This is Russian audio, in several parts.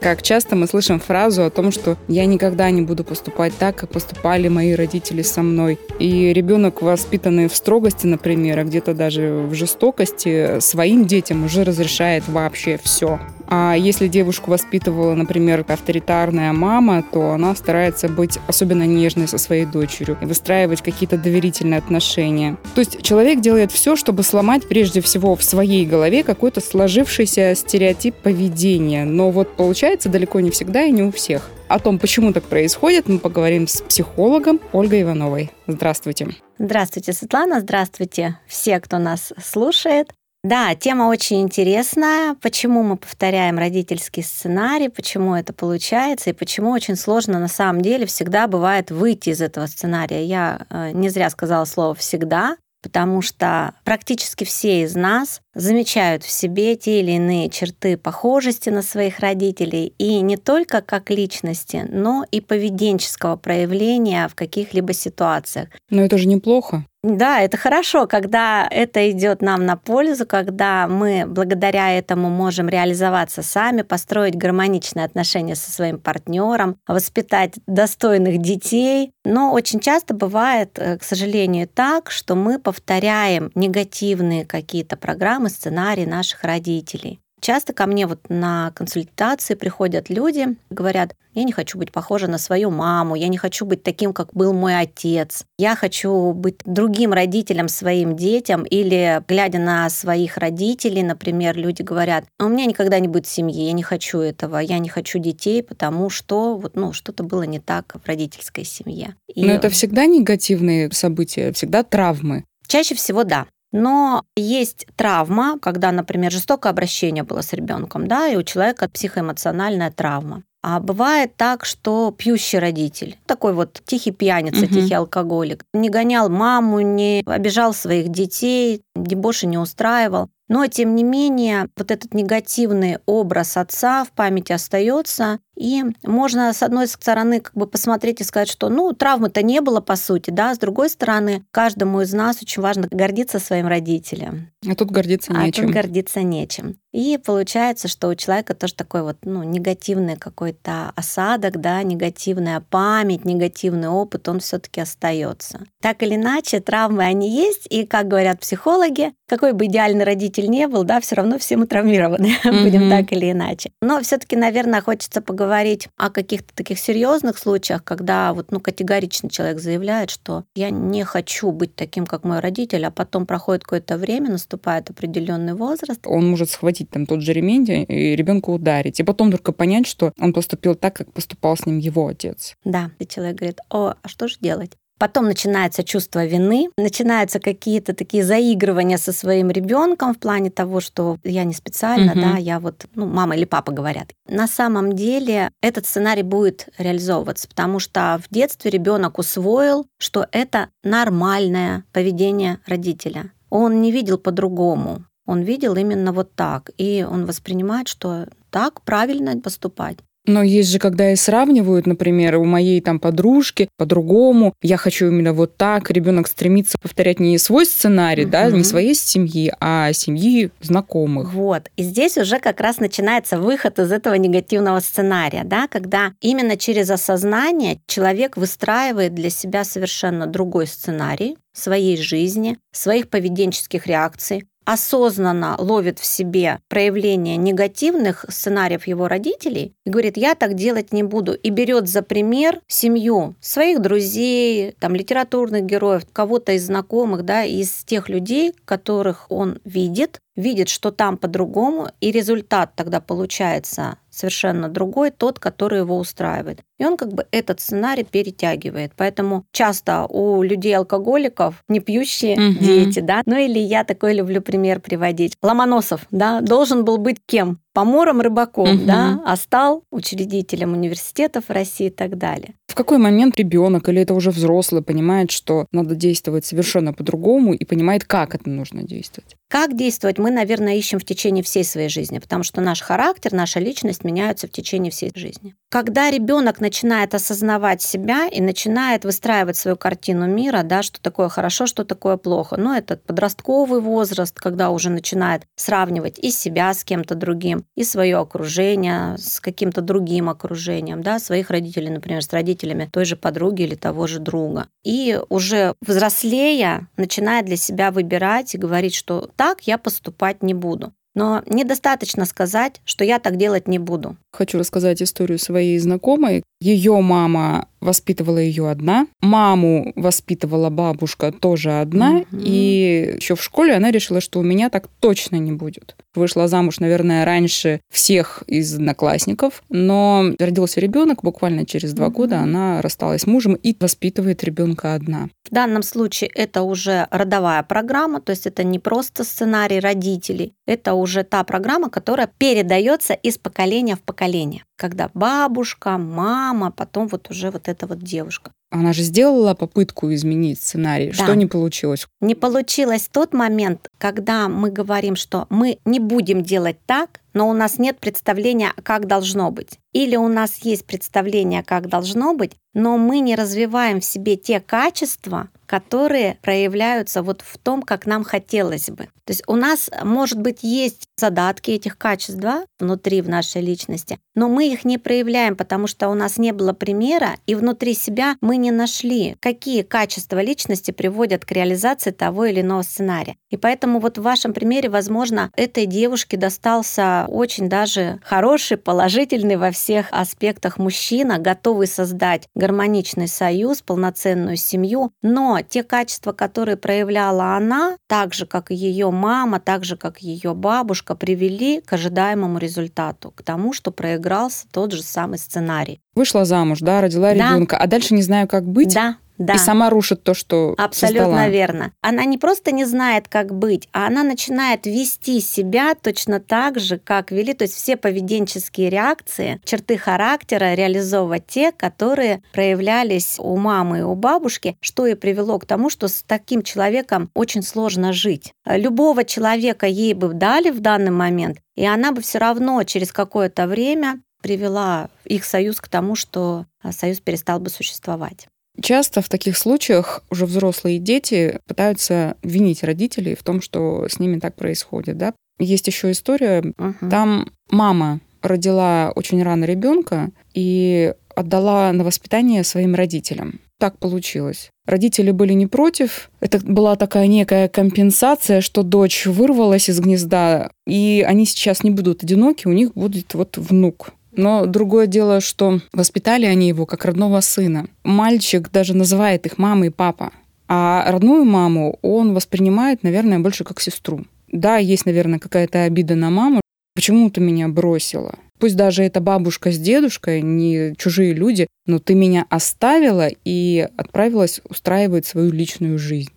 Как часто мы слышим фразу о том, что я никогда не буду поступать так, как поступали мои родители со мной. И ребенок, воспитанный в строгости, например, а где-то даже в жестокости, своим детям уже разрешает вообще все. А если девушку воспитывала, например, авторитарная мама, то она старается быть особенно нежной со своей дочерью и выстраивать какие-то доверительные отношения. То есть человек делает все, чтобы сломать прежде всего в своей голове какой-то сложившийся стереотип поведения. Но вот получается далеко не всегда и не у всех. О том, почему так происходит, мы поговорим с психологом Ольгой Ивановой. Здравствуйте. Здравствуйте, Светлана. Здравствуйте все, кто нас слушает. Да, тема очень интересная. Почему мы повторяем родительский сценарий, почему это получается, и почему очень сложно на самом деле всегда бывает выйти из этого сценария. Я э, не зря сказала слово «всегда», потому что практически все из нас замечают в себе те или иные черты похожести на своих родителей, и не только как личности, но и поведенческого проявления в каких-либо ситуациях. Но это же неплохо. Да, это хорошо, когда это идет нам на пользу, когда мы благодаря этому можем реализоваться сами, построить гармоничные отношения со своим партнером, воспитать достойных детей. Но очень часто бывает, э, к сожалению, так, что мы повторяем негативные какие-то программы, сценарии наших родителей. Часто ко мне вот на консультации приходят люди, говорят, я не хочу быть похожа на свою маму, я не хочу быть таким, как был мой отец, я хочу быть другим родителем своим детям, или глядя на своих родителей, например, люди говорят, у меня никогда не будет семьи, я не хочу этого, я не хочу детей, потому что вот, ну, что-то было не так в родительской семье. И... Но это всегда негативные события, всегда травмы. Чаще всего да. Но есть травма, когда, например, жестокое обращение было с ребенком, да, и у человека психоэмоциональная травма. А бывает так, что пьющий родитель, такой вот тихий пьяница, угу. тихий алкоголик, не гонял маму, не обижал своих детей, дебоши не устраивал. Но, тем не менее, вот этот негативный образ отца в памяти остается, и можно, с одной стороны, как бы посмотреть и сказать, что, ну, травмы-то не было, по сути, да, с другой стороны, каждому из нас очень важно гордиться своим родителям. А тут гордиться нечем. А тут гордиться нечем. И получается, что у человека тоже такой вот, ну, негативный какой-то осадок, да, негативная память, негативный опыт, он все таки остается. Так или иначе, травмы, они есть, и, как говорят психологи, какой бы идеальный родитель не был, да, все равно все мы травмированы, будем так или иначе. Но все таки наверное, хочется поговорить говорить о каких-то таких серьезных случаях, когда вот, ну, категорично человек заявляет, что я не хочу быть таким, как мой родитель, а потом проходит какое-то время, наступает определенный возраст. Он может схватить там тот же ремень и ребенка ударить, и потом только понять, что он поступил так, как поступал с ним его отец. Да, и человек говорит, о, а что же делать? Потом начинается чувство вины, начинаются какие-то такие заигрывания со своим ребенком в плане того, что я не специально, угу. да, я вот, ну, мама или папа говорят. На самом деле этот сценарий будет реализовываться, потому что в детстве ребенок усвоил, что это нормальное поведение родителя. Он не видел по-другому. Он видел именно вот так. И он воспринимает, что так правильно поступать. Но есть же, когда и сравнивают, например, у моей там подружки по-другому, я хочу именно вот так, ребенок стремится повторять не свой сценарий, угу. да, не своей семьи, а семьи знакомых. Вот. И здесь уже как раз начинается выход из этого негативного сценария, да, когда именно через осознание человек выстраивает для себя совершенно другой сценарий своей жизни, своих поведенческих реакций, осознанно ловит в себе проявление негативных сценариев его родителей и говорит, я так делать не буду, и берет за пример семью своих друзей, там, литературных героев, кого-то из знакомых, да, из тех людей, которых он видит, видит, что там по-другому, и результат тогда получается совершенно другой, тот, который его устраивает. И он как бы этот сценарий перетягивает. Поэтому часто у людей-алкоголиков не пьющие угу. дети, да, ну или я такой люблю пример приводить. Ломоносов, да, должен был быть кем? Помором рыбаком, угу. да, а стал учредителем университетов России и так далее. В какой момент ребенок или это уже взрослый понимает, что надо действовать совершенно по-другому и понимает, как это нужно действовать? Как действовать, мы, наверное, ищем в течение всей своей жизни, потому что наш характер, наша личность меняются в течение всей жизни. Когда ребенок начинает осознавать себя и начинает выстраивать свою картину мира, да, что такое хорошо, что такое плохо, ну, это подростковый возраст, когда уже начинает сравнивать и себя с кем-то другим, и свое окружение с каким-то другим окружением, да, своих родителей, например, с родителями той же подруги или того же друга. И уже взрослея начинает для себя выбирать и говорить, что так я поступать не буду. Но недостаточно сказать, что я так делать не буду. Хочу рассказать историю своей знакомой. Ее мама воспитывала ее одна, маму воспитывала бабушка тоже одна, mm-hmm. и еще в школе она решила, что у меня так точно не будет. Вышла замуж, наверное, раньше всех из одноклассников, но родился ребенок, буквально через два mm-hmm. года она рассталась с мужем и воспитывает ребенка одна. В данном случае это уже родовая программа, то есть это не просто сценарий родителей, это уже та программа, которая передается из поколения в поколение когда бабушка, мама, потом вот уже вот эта вот девушка. Она же сделала попытку изменить сценарий. Да. Что не получилось? Не получилось тот момент, когда мы говорим, что мы не будем делать так, но у нас нет представления, как должно быть. Или у нас есть представление, как должно быть, но мы не развиваем в себе те качества, которые проявляются вот в том, как нам хотелось бы. То есть у нас, может быть, есть задатки этих качеств да, внутри в нашей личности, но мы их не проявляем, потому что у нас не было примера, и внутри себя мы не нашли, какие качества личности приводят к реализации того или иного сценария. И поэтому вот в вашем примере, возможно, этой девушке достался очень даже хороший, положительный во всех аспектах мужчина, готовый создать гармоничный союз, полноценную семью, но те качества, которые проявляла она, так же, как и ее мама, так же, как ее бабушка, привели к ожидаемому результату, к тому, что проигрался тот же самый сценарий. Вышла замуж, да, родила да. ребенка, а дальше не знаю, как быть. Да, да. И сама рушит то, что Абсолютно создала. верно. Она не просто не знает, как быть, а она начинает вести себя точно так же, как вели. То есть все поведенческие реакции, черты характера реализовывать те, которые проявлялись у мамы и у бабушки, что и привело к тому, что с таким человеком очень сложно жить. Любого человека ей бы дали в данный момент, и она бы все равно через какое-то время привела их союз к тому, что союз перестал бы существовать. Часто в таких случаях уже взрослые дети пытаются винить родителей в том, что с ними так происходит. Да? Есть еще история, uh-huh. там мама родила очень рано ребенка и отдала на воспитание своим родителям. Так получилось. Родители были не против. Это была такая некая компенсация, что дочь вырвалась из гнезда, и они сейчас не будут одиноки, у них будет вот внук. Но другое дело, что воспитали они его как родного сына. Мальчик даже называет их мама и папа. А родную маму он воспринимает, наверное, больше как сестру. Да, есть, наверное, какая-то обида на маму. Почему ты меня бросила? Пусть даже это бабушка с дедушкой, не чужие люди, но ты меня оставила и отправилась устраивать свою личную жизнь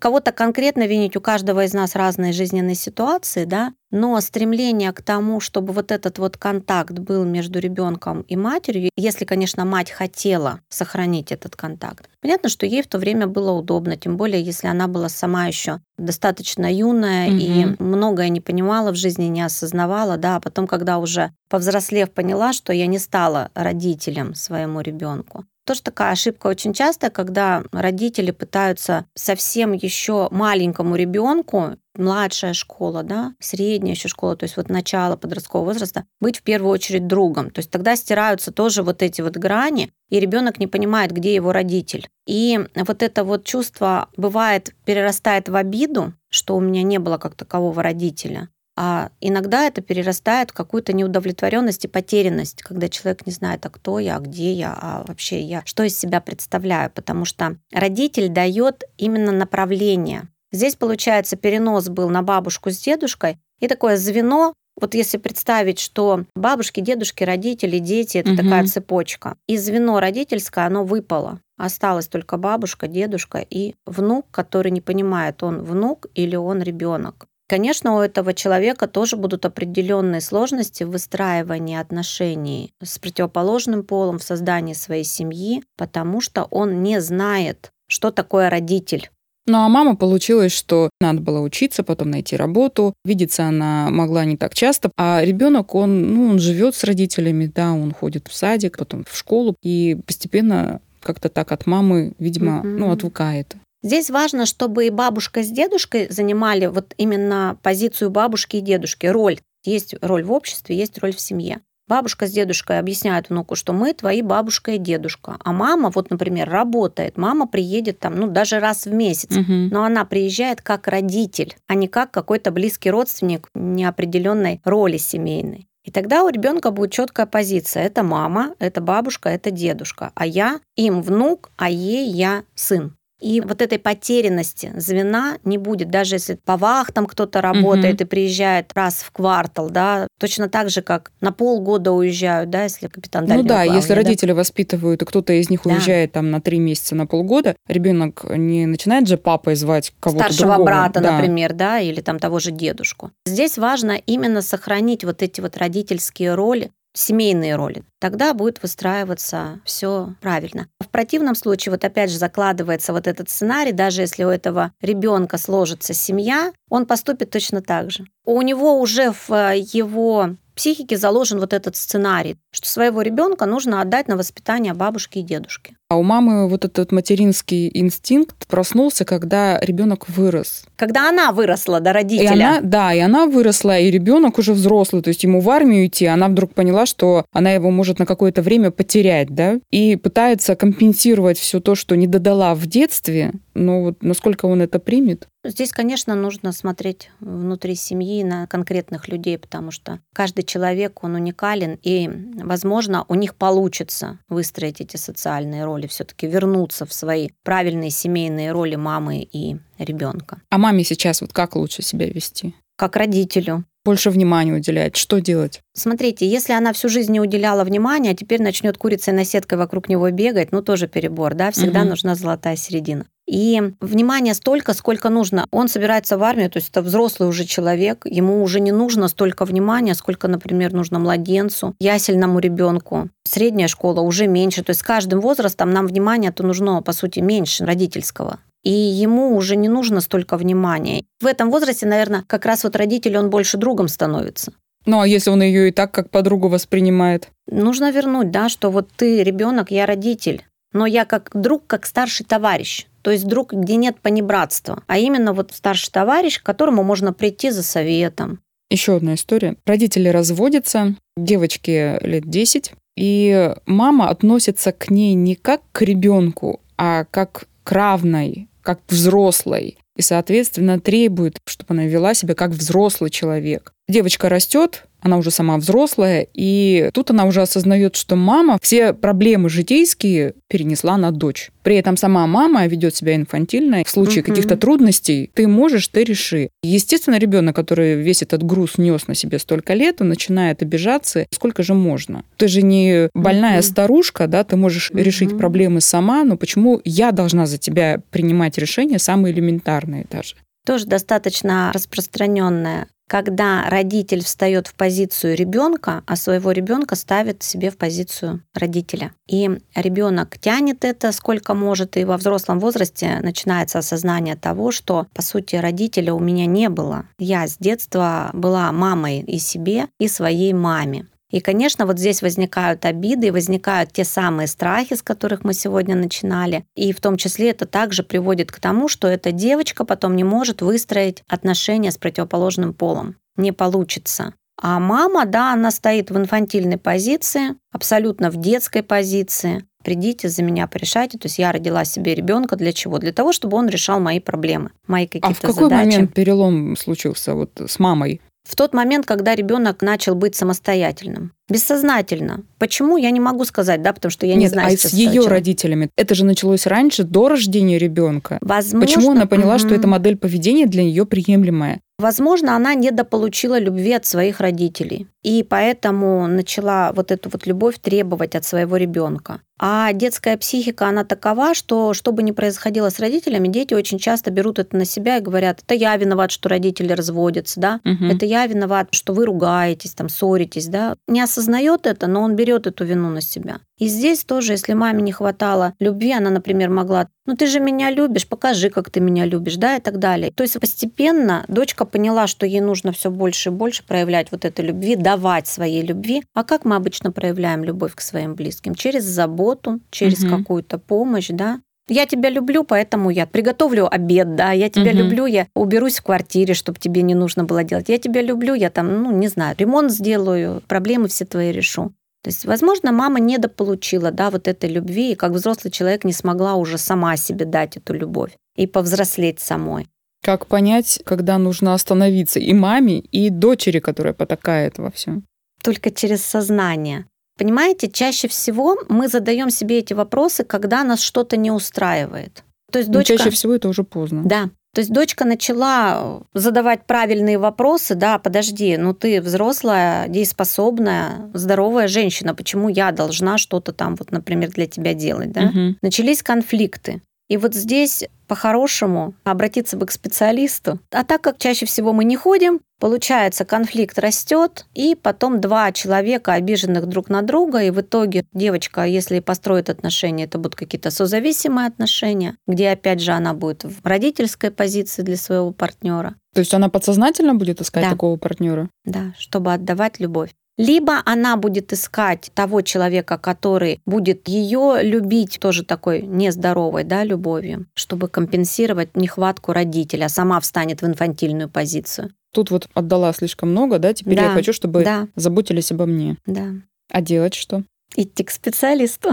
кого-то конкретно винить, у каждого из нас разные жизненные ситуации, да, но стремление к тому, чтобы вот этот вот контакт был между ребенком и матерью, если, конечно, мать хотела сохранить этот контакт. Понятно, что ей в то время было удобно, тем более, если она была сама еще достаточно юная угу. и многое не понимала в жизни, не осознавала, да, а потом, когда уже повзрослев, поняла, что я не стала родителем своему ребенку, тоже такая ошибка очень часто, когда родители пытаются совсем еще маленькому ребенку младшая школа, да, средняя еще школа, то есть вот начало подросткового возраста, быть в первую очередь другом. То есть тогда стираются тоже вот эти вот грани, и ребенок не понимает, где его родитель. И вот это вот чувство бывает перерастает в обиду, что у меня не было как такового родителя. А иногда это перерастает в какую-то неудовлетворенность и потерянность, когда человек не знает, а кто я, а где я, а вообще я, что из себя представляю, потому что родитель дает именно направление. Здесь, получается, перенос был на бабушку с дедушкой, и такое звено, вот если представить, что бабушки, дедушки, родители, дети это угу. такая цепочка, и звено родительское, оно выпало. Осталась только бабушка, дедушка и внук, который не понимает, он внук или он ребенок. Конечно, у этого человека тоже будут определенные сложности в выстраивании отношений с противоположным полом, в создании своей семьи, потому что он не знает, что такое родитель. Ну а мама получилось, что надо было учиться, потом найти работу. Видеться она могла не так часто. А ребенок, он, ну, он живет с родителями, да, он ходит в садик, потом в школу. И постепенно как-то так от мамы, видимо, mm-hmm. ну, отвыкает. Здесь важно, чтобы и бабушка с дедушкой занимали вот именно позицию бабушки и дедушки, роль. Есть роль в обществе, есть роль в семье. Бабушка с дедушкой объясняют внуку, что мы твои бабушка и дедушка. А мама, вот, например, работает. Мама приедет там, ну, даже раз в месяц. Угу. Но она приезжает как родитель, а не как какой-то близкий родственник неопределенной роли семейной. И тогда у ребенка будет четкая позиция. Это мама, это бабушка, это дедушка. А я им внук, а ей я сын. И вот этой потерянности звена не будет, даже если по вахтам кто-то работает угу. и приезжает раз в квартал, да, точно так же, как на полгода уезжают, да, если капитан Ну да, плавания, если да? родители воспитывают, и кто-то из них да. уезжает там на три месяца, на полгода, ребенок не начинает же папой звать кого-то Старшего другого. брата, да. например, да, или там того же дедушку. Здесь важно именно сохранить вот эти вот родительские роли, семейные роли, тогда будет выстраиваться все правильно. В противном случае, вот опять же закладывается вот этот сценарий, даже если у этого ребенка сложится семья, он поступит точно так же. У него уже в его психике заложен вот этот сценарий, что своего ребенка нужно отдать на воспитание бабушки и дедушки. А у мамы вот этот материнский инстинкт проснулся, когда ребенок вырос. Когда она выросла до родителя. И она, да, и она выросла, и ребенок уже взрослый, то есть ему в армию идти, она вдруг поняла, что она его может на какое-то время потерять, да, и пытается компенсировать все то, что не додала в детстве, но вот насколько он это примет? Здесь, конечно, нужно смотреть внутри семьи на конкретных людей, потому что каждый человек, он уникален, и, возможно, у них получится выстроить эти социальные роли роли все-таки вернуться в свои правильные семейные роли мамы и ребенка. А маме сейчас вот как лучше себя вести? Как родителю. Больше внимания уделять. Что делать? Смотрите, если она всю жизнь не уделяла внимания, а теперь начнет курицей наседкой вокруг него бегать, ну тоже перебор, да, всегда угу. нужна золотая середина. И внимания столько, сколько нужно. Он собирается в армию, то есть это взрослый уже человек, ему уже не нужно столько внимания, сколько, например, нужно младенцу, ясельному ребенку. Средняя школа уже меньше. То есть с каждым возрастом нам внимания то нужно, по сути, меньше родительского и ему уже не нужно столько внимания. В этом возрасте, наверное, как раз вот родитель, он больше другом становится. Ну а если он ее и так как подругу воспринимает? Нужно вернуть, да, что вот ты ребенок, я родитель, но я как друг, как старший товарищ. То есть друг, где нет понебратства, а именно вот старший товарищ, к которому можно прийти за советом. Еще одна история. Родители разводятся, девочке лет 10, и мама относится к ней не как к ребенку, а как к равной, как к взрослой. И, соответственно, требует, чтобы она вела себя как взрослый человек. Девочка растет, она уже сама взрослая, и тут она уже осознает, что мама все проблемы житейские перенесла на дочь. При этом сама мама ведет себя инфантильно. В случае угу. каких-то трудностей ты можешь, ты реши. Естественно, ребенок, который весь этот груз нес на себе столько лет, он начинает обижаться. Сколько же можно? Ты же не больная угу. старушка, да, ты можешь угу. решить проблемы сама, но почему я должна за тебя принимать решения самые элементарные даже? тоже достаточно распространенная когда родитель встает в позицию ребенка, а своего ребенка ставит себе в позицию родителя. И ребенок тянет это сколько может, и во взрослом возрасте начинается осознание того, что, по сути, родителя у меня не было. Я с детства была мамой и себе, и своей маме. И, конечно, вот здесь возникают обиды, возникают те самые страхи, с которых мы сегодня начинали. И в том числе это также приводит к тому, что эта девочка потом не может выстроить отношения с противоположным полом. Не получится. А мама, да, она стоит в инфантильной позиции, абсолютно в детской позиции. Придите за меня, порешайте. То есть я родила себе ребенка для чего? Для того, чтобы он решал мои проблемы, мои какие-то задачи. А в какой задачи. момент перелом случился вот с мамой? В тот момент, когда ребенок начал быть самостоятельным. Бессознательно. Почему, я не могу сказать, да, потому что я Нет, не знаю. А с ее родителями? Это же началось раньше, до рождения ребенка. Возможно. Почему она поняла, угу. что эта модель поведения для нее приемлемая? Возможно, она недополучила любви от своих родителей. И поэтому начала вот эту вот любовь требовать от своего ребенка. А детская психика, она такова, что что бы ни происходило с родителями, дети очень часто берут это на себя и говорят, это я виноват, что родители разводятся, да, угу. это я виноват, что вы ругаетесь, там, ссоритесь, да. Не осознает это, но он берет эту вину на себя. И здесь тоже, если маме не хватало любви, она, например, могла, ну ты же меня любишь, покажи, как ты меня любишь, да, и так далее. То есть постепенно дочка поняла, что ей нужно все больше и больше проявлять вот этой любви, давать своей любви. А как мы обычно проявляем любовь к своим близким? Через заботу, через угу. какую-то помощь, да. Я тебя люблю, поэтому я приготовлю обед, да, я тебя угу. люблю, я уберусь в квартире, чтобы тебе не нужно было делать. Я тебя люблю, я там, ну, не знаю, ремонт сделаю, проблемы все твои решу. То есть, возможно, мама недополучила, да, вот этой любви, и как взрослый человек не смогла уже сама себе дать эту любовь и повзрослеть самой. Как понять, когда нужно остановиться и маме, и дочери, которая потакает во всем? Только через сознание. Понимаете, чаще всего мы задаем себе эти вопросы, когда нас что-то не устраивает. То есть дочка... Но чаще всего это уже поздно. Да. То есть дочка начала задавать правильные вопросы, да, подожди, ну ты взрослая, дееспособная, здоровая женщина, почему я должна что-то там, вот, например, для тебя делать, да? Угу. Начались конфликты. И вот здесь по-хорошему обратиться бы к специалисту. А так как чаще всего мы не ходим, получается конфликт растет, и потом два человека обиженных друг на друга, и в итоге девочка, если построит отношения, это будут какие-то созависимые отношения, где опять же она будет в родительской позиции для своего партнера. То есть она подсознательно будет искать да. такого партнера? Да, чтобы отдавать любовь. Либо она будет искать того человека, который будет ее любить тоже такой нездоровой да, любовью, чтобы компенсировать нехватку родителя, сама встанет в инфантильную позицию. Тут вот отдала слишком много, да, теперь да, я хочу, чтобы да. заботились обо мне. Да. А делать что? Идти к специалисту.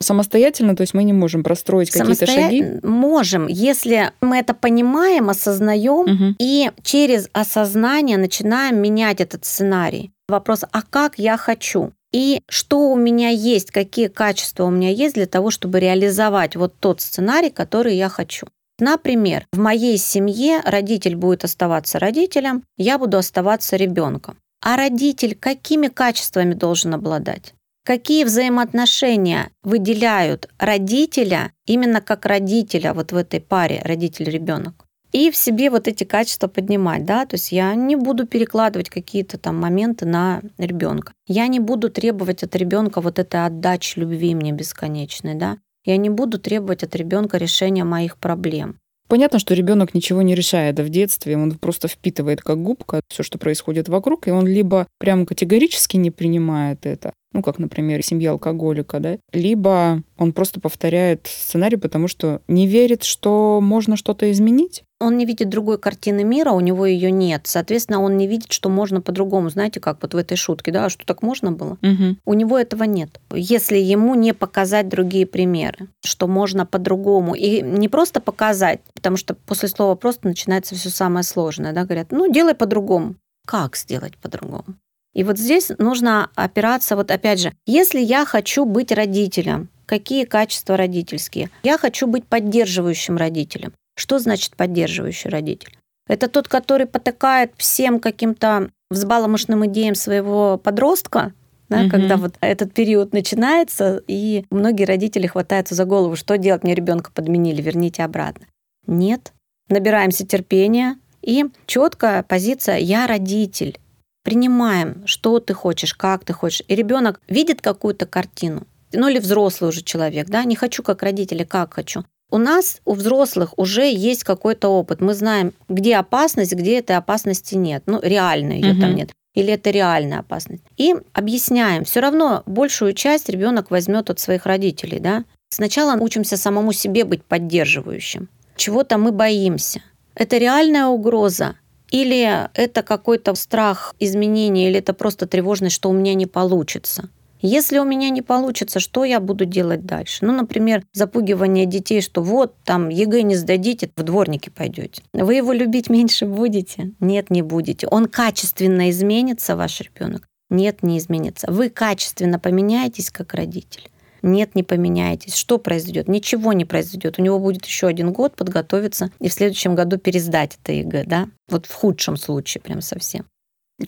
Самостоятельно, то есть мы не можем простроить какие-то шаги? Можем, если мы это понимаем, осознаем угу. и через осознание начинаем менять этот сценарий. Вопрос, а как я хочу? И что у меня есть, какие качества у меня есть для того, чтобы реализовать вот тот сценарий, который я хочу. Например, в моей семье родитель будет оставаться родителем, я буду оставаться ребенком. А родитель какими качествами должен обладать? Какие взаимоотношения выделяют родителя именно как родителя вот в этой паре родитель-ребенок? и в себе вот эти качества поднимать, да, то есть я не буду перекладывать какие-то там моменты на ребенка. Я не буду требовать от ребенка вот этой отдачи любви мне бесконечной, да. Я не буду требовать от ребенка решения моих проблем. Понятно, что ребенок ничего не решает в детстве, он просто впитывает как губка все, что происходит вокруг, и он либо прям категорически не принимает это, ну, как, например, семья алкоголика, да, либо он просто повторяет сценарий, потому что не верит, что можно что-то изменить. Он не видит другой картины мира, у него ее нет. Соответственно, он не видит, что можно по-другому. Знаете, как вот в этой шутке, да, а что так можно было? Угу. У него этого нет. Если ему не показать другие примеры, что можно по-другому. И не просто показать, потому что после слова просто начинается все самое сложное. Да? Говорят, ну, делай по-другому. Как сделать по-другому? И вот здесь нужно опираться, вот опять же, если я хочу быть родителем, какие качества родительские? Я хочу быть поддерживающим родителем. Что значит поддерживающий родитель? Это тот, который потакает всем каким-то взбаломошным идеям своего подростка, да, угу. когда вот этот период начинается, и многие родители хватаются за голову, что делать, мне ребенка подменили, верните обратно. Нет, набираемся терпения, и четкая позиция «я родитель» принимаем, что ты хочешь, как ты хочешь. И ребенок видит какую-то картину, ну или взрослый уже человек, да, не хочу как родители, как хочу. У нас, у взрослых уже есть какой-то опыт. Мы знаем, где опасность, где этой опасности нет. Ну, реально ее угу. там нет. Или это реальная опасность. И объясняем. Все равно большую часть ребенок возьмет от своих родителей, да. Сначала учимся самому себе быть поддерживающим. Чего-то мы боимся. Это реальная угроза или это какой-то страх изменения, или это просто тревожность, что у меня не получится. Если у меня не получится, что я буду делать дальше? Ну, например, запугивание детей, что вот там ЕГЭ не сдадите, в дворники пойдете. Вы его любить меньше будете? Нет, не будете. Он качественно изменится, ваш ребенок? Нет, не изменится. Вы качественно поменяетесь как родитель? Нет, не поменяетесь. Что произойдет? Ничего не произойдет. У него будет еще один год подготовиться и в следующем году пересдать это ЕГЭ, да? Вот в худшем случае прям совсем.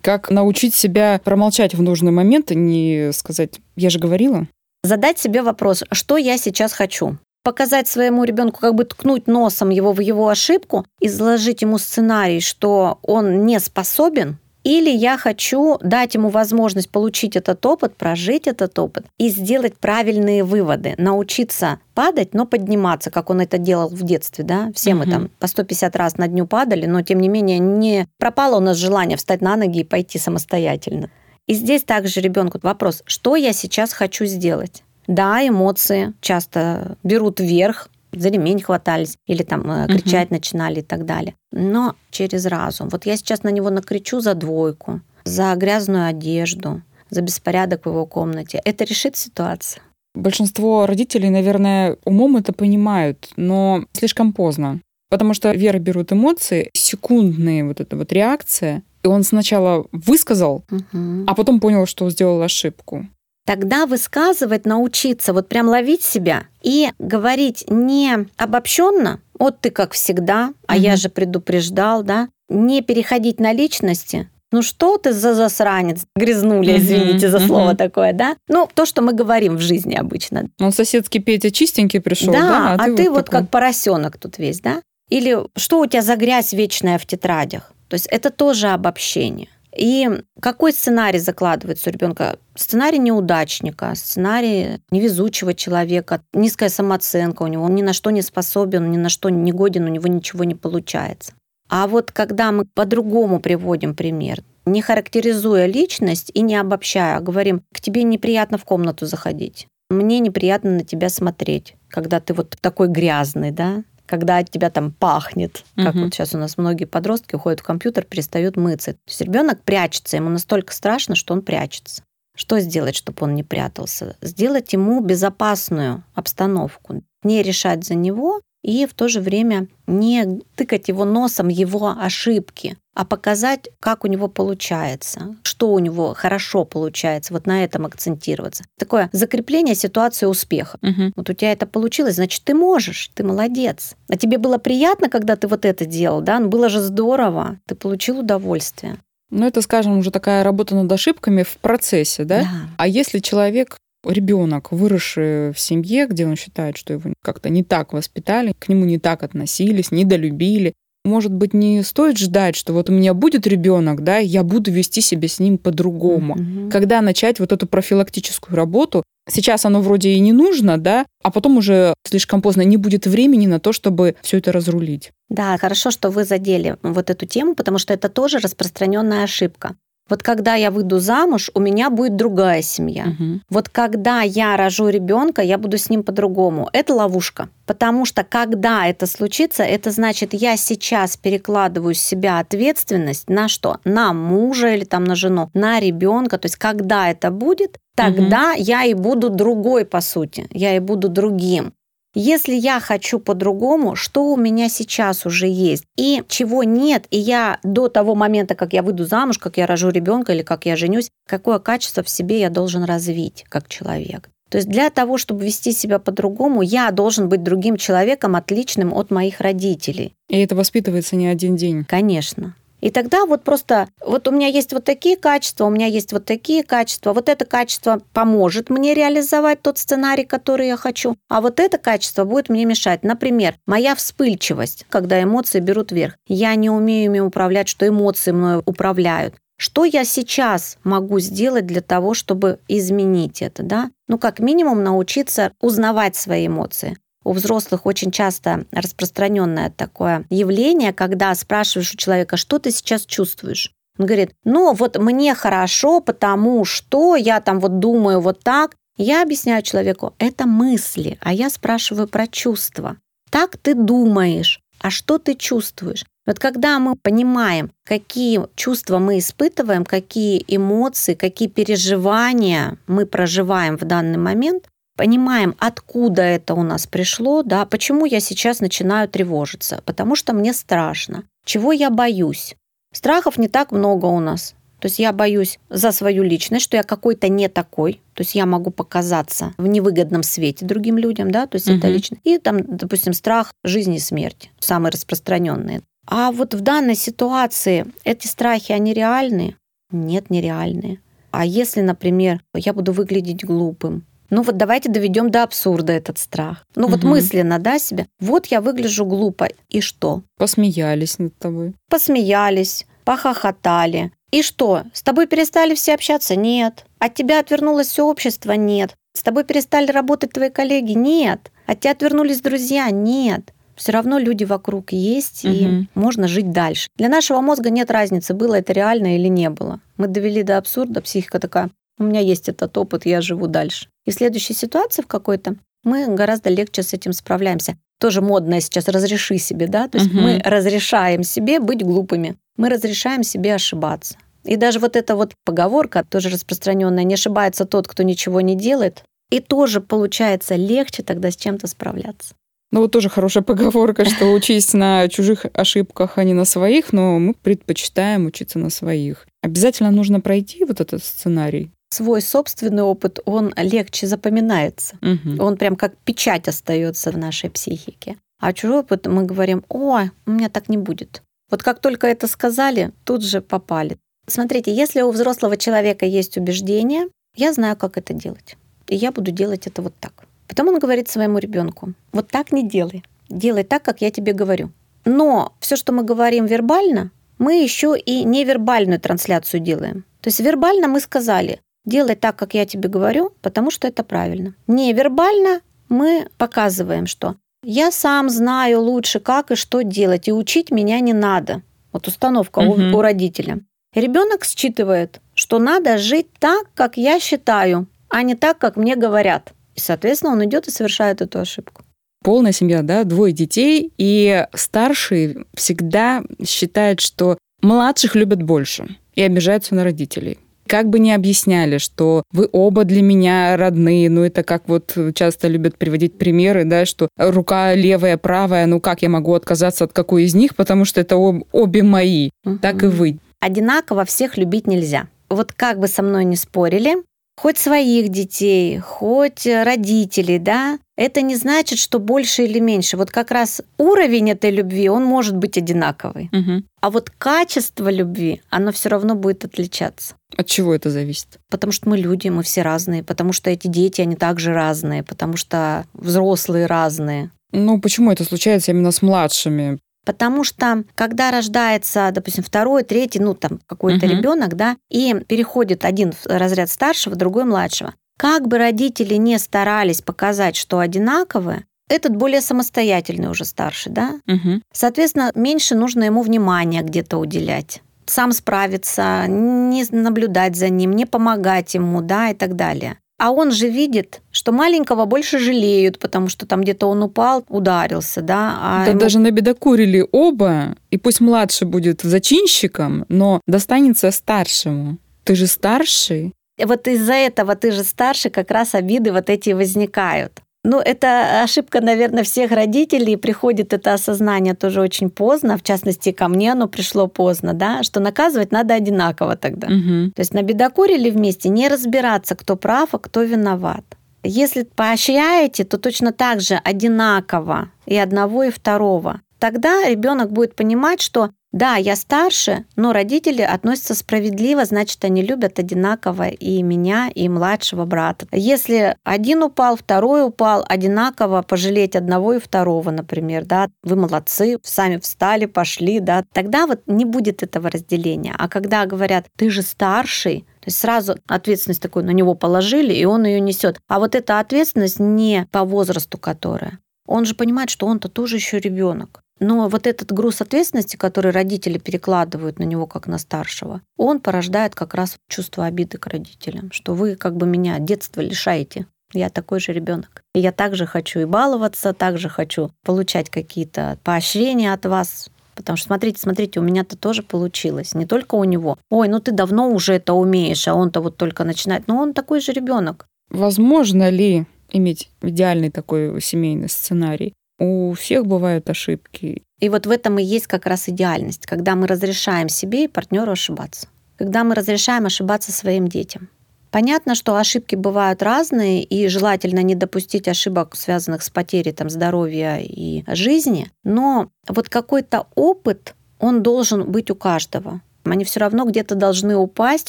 Как научить себя промолчать в нужный момент и не сказать «я же говорила»? Задать себе вопрос, что я сейчас хочу? показать своему ребенку, как бы ткнуть носом его в его ошибку, изложить ему сценарий, что он не способен, или я хочу дать ему возможность получить этот опыт, прожить этот опыт и сделать правильные выводы, научиться падать, но подниматься, как он это делал в детстве, да? Все угу. мы там по 150 раз на дню падали, но тем не менее не пропало у нас желание встать на ноги и пойти самостоятельно. И здесь также ребенку вопрос, что я сейчас хочу сделать? Да, эмоции часто берут вверх, за ремень хватались или там э, кричать угу. начинали и так далее. Но через разум. Вот я сейчас на него накричу за двойку, за грязную одежду, за беспорядок в его комнате. Это решит ситуацию. Большинство родителей, наверное, умом это понимают, но слишком поздно. Потому что Вера берут эмоции, секундные вот эта вот реакция, и он сначала высказал, угу. а потом понял, что сделал ошибку тогда высказывать, научиться, вот прям ловить себя и говорить не обобщенно, вот ты как всегда, а угу. я же предупреждал, да, не переходить на личности, ну что ты за засранец? Грязнули, извините за слово такое, да? Ну, то, что мы говорим в жизни обычно. Он соседский Петя чистенький пришел, да? Да, а, а ты, ты вот, вот как поросенок тут весь, да? Или что у тебя за грязь вечная в тетрадях? То есть это тоже обобщение. И какой сценарий закладывается у ребенка? Сценарий неудачника, сценарий невезучего человека, низкая самооценка у него, он ни на что не способен, ни на что не годен, у него ничего не получается. А вот когда мы по-другому приводим пример, не характеризуя личность и не обобщая, а говорим, к тебе неприятно в комнату заходить, мне неприятно на тебя смотреть, когда ты вот такой грязный, да, когда от тебя там пахнет, как угу. вот сейчас у нас многие подростки уходят в компьютер, перестают мыться. То есть ребенок прячется, ему настолько страшно, что он прячется. Что сделать, чтобы он не прятался? Сделать ему безопасную обстановку, не решать за него и в то же время не тыкать его носом его ошибки, а показать, как у него получается, что у него хорошо получается, вот на этом акцентироваться. Такое закрепление ситуации успеха. Угу. Вот у тебя это получилось, значит, ты можешь, ты молодец. А тебе было приятно, когда ты вот это делал, да? Ну, было же здорово, ты получил удовольствие. Ну, это, скажем, уже такая работа над ошибками в процессе, да? да. А если человек ребенок, выросший в семье, где он считает, что его как-то не так воспитали, к нему не так относились, недолюбили, может быть, не стоит ждать, что вот у меня будет ребенок, да, я буду вести себя с ним по-другому. Mm-hmm. Когда начать вот эту профилактическую работу, сейчас оно вроде и не нужно, да, а потом уже слишком поздно, не будет времени на то, чтобы все это разрулить. Да, хорошо, что вы задели вот эту тему, потому что это тоже распространенная ошибка. Вот когда я выйду замуж, у меня будет другая семья. Угу. Вот когда я рожу ребенка, я буду с ним по-другому. Это ловушка. Потому что когда это случится, это значит, я сейчас перекладываю с себя ответственность на что? На мужа или там на жену, на ребенка. То есть, когда это будет, тогда угу. я и буду другой, по сути. Я и буду другим. Если я хочу по-другому, что у меня сейчас уже есть и чего нет, и я до того момента, как я выйду замуж, как я рожу ребенка или как я женюсь, какое качество в себе я должен развить как человек. То есть для того, чтобы вести себя по-другому, я должен быть другим человеком, отличным от моих родителей. И это воспитывается не один день. Конечно. И тогда вот просто, вот у меня есть вот такие качества, у меня есть вот такие качества, вот это качество поможет мне реализовать тот сценарий, который я хочу, а вот это качество будет мне мешать. Например, моя вспыльчивость, когда эмоции берут верх. Я не умею ими управлять, что эмоции мной управляют. Что я сейчас могу сделать для того, чтобы изменить это, да? Ну, как минимум научиться узнавать свои эмоции у взрослых очень часто распространенное такое явление, когда спрашиваешь у человека, что ты сейчас чувствуешь. Он говорит, ну вот мне хорошо, потому что я там вот думаю вот так. Я объясняю человеку, это мысли, а я спрашиваю про чувства. Так ты думаешь, а что ты чувствуешь? Вот когда мы понимаем, какие чувства мы испытываем, какие эмоции, какие переживания мы проживаем в данный момент, понимаем, откуда это у нас пришло, да, почему я сейчас начинаю тревожиться, потому что мне страшно. Чего я боюсь? Страхов не так много у нас. То есть я боюсь за свою личность, что я какой-то не такой. То есть я могу показаться в невыгодном свете другим людям, да, то есть угу. это лично. И там, допустим, страх жизни и смерти, самые распространенные. А вот в данной ситуации эти страхи, они реальные. Нет, нереальные. А если, например, я буду выглядеть глупым, ну вот давайте доведем до абсурда этот страх. Ну угу. вот мысленно, да, себе. Вот я выгляжу глупо, и что? Посмеялись над тобой. Посмеялись, похохотали. И что, с тобой перестали все общаться? Нет. От тебя отвернулось все общество? Нет. С тобой перестали работать твои коллеги? Нет. От тебя отвернулись друзья? Нет. Все равно люди вокруг есть, угу. и можно жить дальше. Для нашего мозга нет разницы, было это реально или не было. Мы довели до абсурда, психика такая, у меня есть этот опыт, я живу дальше. И в следующей ситуации в какой-то мы гораздо легче с этим справляемся. Тоже модное сейчас «разреши себе», да? То есть угу. мы разрешаем себе быть глупыми, мы разрешаем себе ошибаться. И даже вот эта вот поговорка, тоже распространенная, не ошибается тот, кто ничего не делает, и тоже получается легче тогда с чем-то справляться. Ну вот тоже хорошая поговорка, что учись на чужих ошибках, а не на своих, но мы предпочитаем учиться на своих. Обязательно нужно пройти вот этот сценарий свой собственный опыт, он легче запоминается. Угу. Он прям как печать остается в нашей психике. А чужой опыт мы говорим, ой, у меня так не будет. Вот как только это сказали, тут же попали. Смотрите, если у взрослого человека есть убеждение, я знаю, как это делать. И я буду делать это вот так. Потом он говорит своему ребенку, вот так не делай. Делай так, как я тебе говорю. Но все, что мы говорим вербально, мы еще и невербальную трансляцию делаем. То есть вербально мы сказали, делай так, как я тебе говорю, потому что это правильно. Невербально мы показываем, что я сам знаю лучше, как и что делать, и учить меня не надо. Вот установка угу. у, у родителя. Ребенок считывает, что надо жить так, как я считаю, а не так, как мне говорят. И, соответственно, он идет и совершает эту ошибку. Полная семья, да, двое детей, и старший всегда считает, что младших любят больше и обижаются на родителей. Как бы ни объясняли, что вы оба для меня родные, ну это как вот часто любят приводить примеры, да, что рука левая, правая, ну как я могу отказаться от какой из них, потому что это об, обе мои, угу. так и вы. Одинаково всех любить нельзя. Вот как бы со мной не спорили, хоть своих детей, хоть родителей, да, это не значит, что больше или меньше. Вот как раз уровень этой любви, он может быть одинаковый. Угу. А вот качество любви, оно все равно будет отличаться. От чего это зависит? Потому что мы люди, мы все разные, потому что эти дети, они также разные, потому что взрослые разные. Ну, почему это случается именно с младшими? Потому что когда рождается, допустим, второй, третий, ну там какой-то угу. ребенок, да, и переходит один в разряд старшего, другой младшего, как бы родители не старались показать, что одинаковые, этот более самостоятельный уже старший, да? Угу. Соответственно, меньше нужно ему внимания где-то уделять. Сам справиться, не наблюдать за ним, не помогать ему, да, и так далее. А он же видит, что маленького больше жалеют, потому что там где-то он упал, ударился, да. А да ему... даже набедокурили оба, и пусть младший будет зачинщиком, но достанется старшему. Ты же старший, вот из-за этого ты же старше, как раз обиды вот эти возникают. Ну, это ошибка, наверное, всех родителей. Приходит это осознание тоже очень поздно. В частности, ко мне оно пришло поздно, да, что наказывать надо одинаково тогда. Угу. То есть набедокурили вместе, не разбираться, кто прав, а кто виноват. Если поощряете, то точно так же одинаково и одного, и второго. Тогда ребенок будет понимать, что да, я старше, но родители относятся справедливо, значит, они любят одинаково и меня, и младшего брата. Если один упал, второй упал, одинаково пожалеть одного и второго, например, да, вы молодцы, сами встали, пошли, да, тогда вот не будет этого разделения. А когда говорят, ты же старший, то есть сразу ответственность такую на него положили, и он ее несет. А вот эта ответственность не по возрасту, которая. Он же понимает, что он-то тоже еще ребенок. Но вот этот груз ответственности, который родители перекладывают на него как на старшего, он порождает как раз чувство обиды к родителям, что вы как бы меня детства лишаете. Я такой же ребенок. И я также хочу и баловаться, также хочу получать какие-то поощрения от вас, Потому что смотрите, смотрите, у меня-то тоже получилось. Не только у него. Ой, ну ты давно уже это умеешь, а он-то вот только начинает. Но он такой же ребенок. Возможно ли иметь идеальный такой семейный сценарий? У всех бывают ошибки. И вот в этом и есть как раз идеальность, когда мы разрешаем себе и партнеру ошибаться. Когда мы разрешаем ошибаться своим детям. Понятно, что ошибки бывают разные, и желательно не допустить ошибок, связанных с потерей там, здоровья и жизни, но вот какой-то опыт, он должен быть у каждого. Они все равно где-то должны упасть,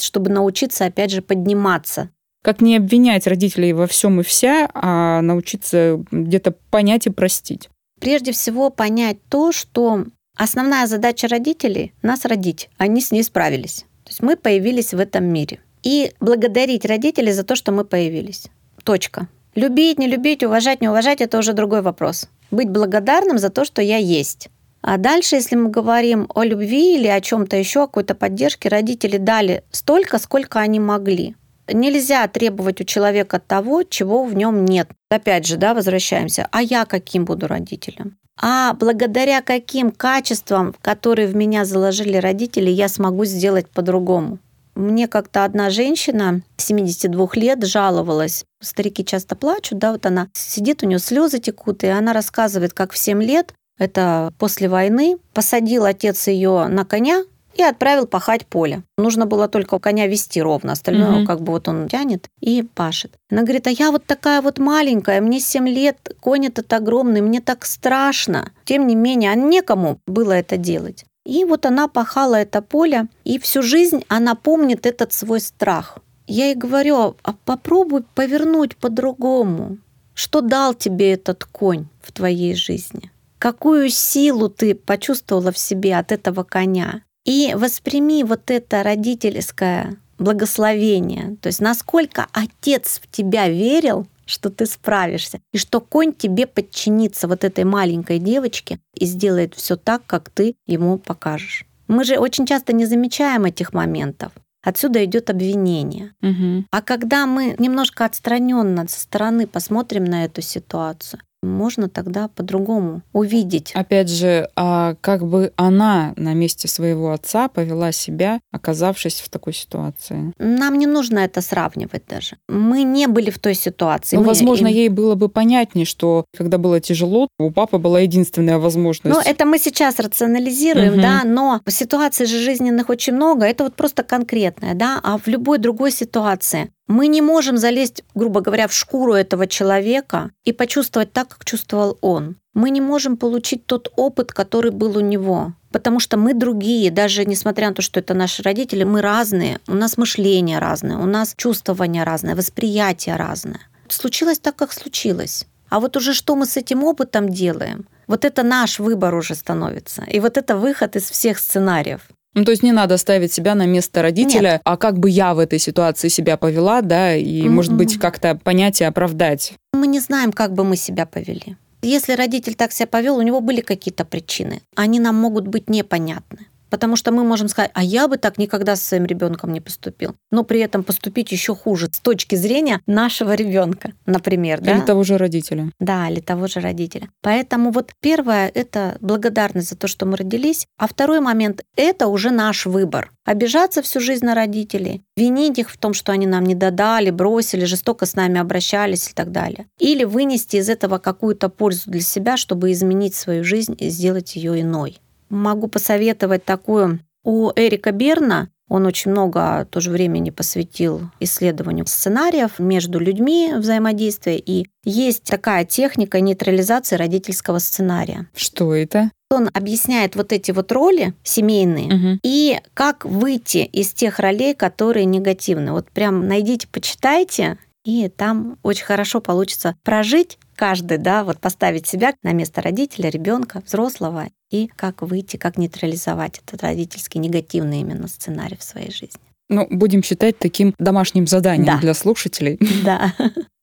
чтобы научиться, опять же, подниматься. Как не обвинять родителей во всем и вся, а научиться где-то понять и простить. Прежде всего понять то, что основная задача родителей – нас родить. Они с ней справились. То есть мы появились в этом мире. И благодарить родителей за то, что мы появились. Точка. Любить, не любить, уважать, не уважать – это уже другой вопрос. Быть благодарным за то, что я есть. А дальше, если мы говорим о любви или о чем-то еще, о какой-то поддержке, родители дали столько, сколько они могли. Нельзя требовать у человека того, чего в нем нет. Опять же, да, возвращаемся. А я каким буду родителем? А благодаря каким качествам, которые в меня заложили родители, я смогу сделать по-другому? Мне как-то одна женщина 72 лет жаловалась. Старики часто плачут, да, вот она сидит, у нее слезы текут, и она рассказывает, как в 7 лет, это после войны, посадил отец ее на коня, и отправил пахать поле. Нужно было только коня вести ровно, остальное угу. как бы вот он тянет и пашет. Она говорит, а я вот такая вот маленькая, мне 7 лет, конь этот огромный, мне так страшно. Тем не менее, а некому было это делать. И вот она пахала это поле, и всю жизнь она помнит этот свой страх. Я ей говорю, а попробуй повернуть по-другому. Что дал тебе этот конь в твоей жизни? Какую силу ты почувствовала в себе от этого коня? И восприми вот это родительское благословение, то есть насколько отец в тебя верил, что ты справишься, и что конь тебе подчинится вот этой маленькой девочке и сделает все так, как ты ему покажешь. Мы же очень часто не замечаем этих моментов. Отсюда идет обвинение. Угу. А когда мы немножко отстраненно со стороны посмотрим на эту ситуацию, можно тогда по-другому увидеть. Опять же, а как бы она на месте своего отца повела себя, оказавшись в такой ситуации? Нам не нужно это сравнивать даже. Мы не были в той ситуации. Ну, Мы... возможно, ей было бы понятнее, что когда было тяжело, у папы была единственная возможность. Ну, это мы сейчас рационализируем, угу. да, но ситуаций же жизненных очень много, это вот просто конкретное, да, а в любой другой ситуации мы не можем залезть, грубо говоря, в шкуру этого человека и почувствовать так, как чувствовал он. Мы не можем получить тот опыт, который был у него. Потому что мы другие, даже несмотря на то, что это наши родители, мы разные, у нас мышление разное, у нас чувствование разное, восприятие разное. Случилось так, как случилось. А вот уже что мы с этим опытом делаем, вот это наш выбор уже становится. И вот это выход из всех сценариев. Ну, то есть не надо ставить себя на место родителя, Нет. а как бы я в этой ситуации себя повела, да, и, mm-hmm. может быть, как-то понять и оправдать. Мы не знаем, как бы мы себя повели. Если родитель так себя повел, у него были какие-то причины. Они нам могут быть непонятны. Потому что мы можем сказать, а я бы так никогда со своим ребенком не поступил. Но при этом поступить еще хуже с точки зрения нашего ребенка, например. Или да? того же родителя. Да, или того же родителя. Поэтому вот первое — это благодарность за то, что мы родились. А второй момент — это уже наш выбор. Обижаться всю жизнь на родителей, винить их в том, что они нам не додали, бросили, жестоко с нами обращались и так далее. Или вынести из этого какую-то пользу для себя, чтобы изменить свою жизнь и сделать ее иной. Могу посоветовать такую. У Эрика Берна он очень много тоже времени посвятил исследованию сценариев между людьми взаимодействия. И есть такая техника нейтрализации родительского сценария. Что это? Он объясняет вот эти вот роли семейные угу. и как выйти из тех ролей, которые негативны. Вот прям найдите, почитайте, и там очень хорошо получится прожить каждый, да, вот поставить себя на место родителя, ребенка, взрослого, и как выйти, как нейтрализовать этот родительский негативный именно сценарий в своей жизни. Ну, будем считать таким домашним заданием да. для слушателей. Да.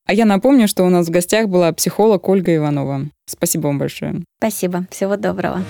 А я напомню, что у нас в гостях была психолог Ольга Иванова. Спасибо вам большое. Спасибо. Всего доброго.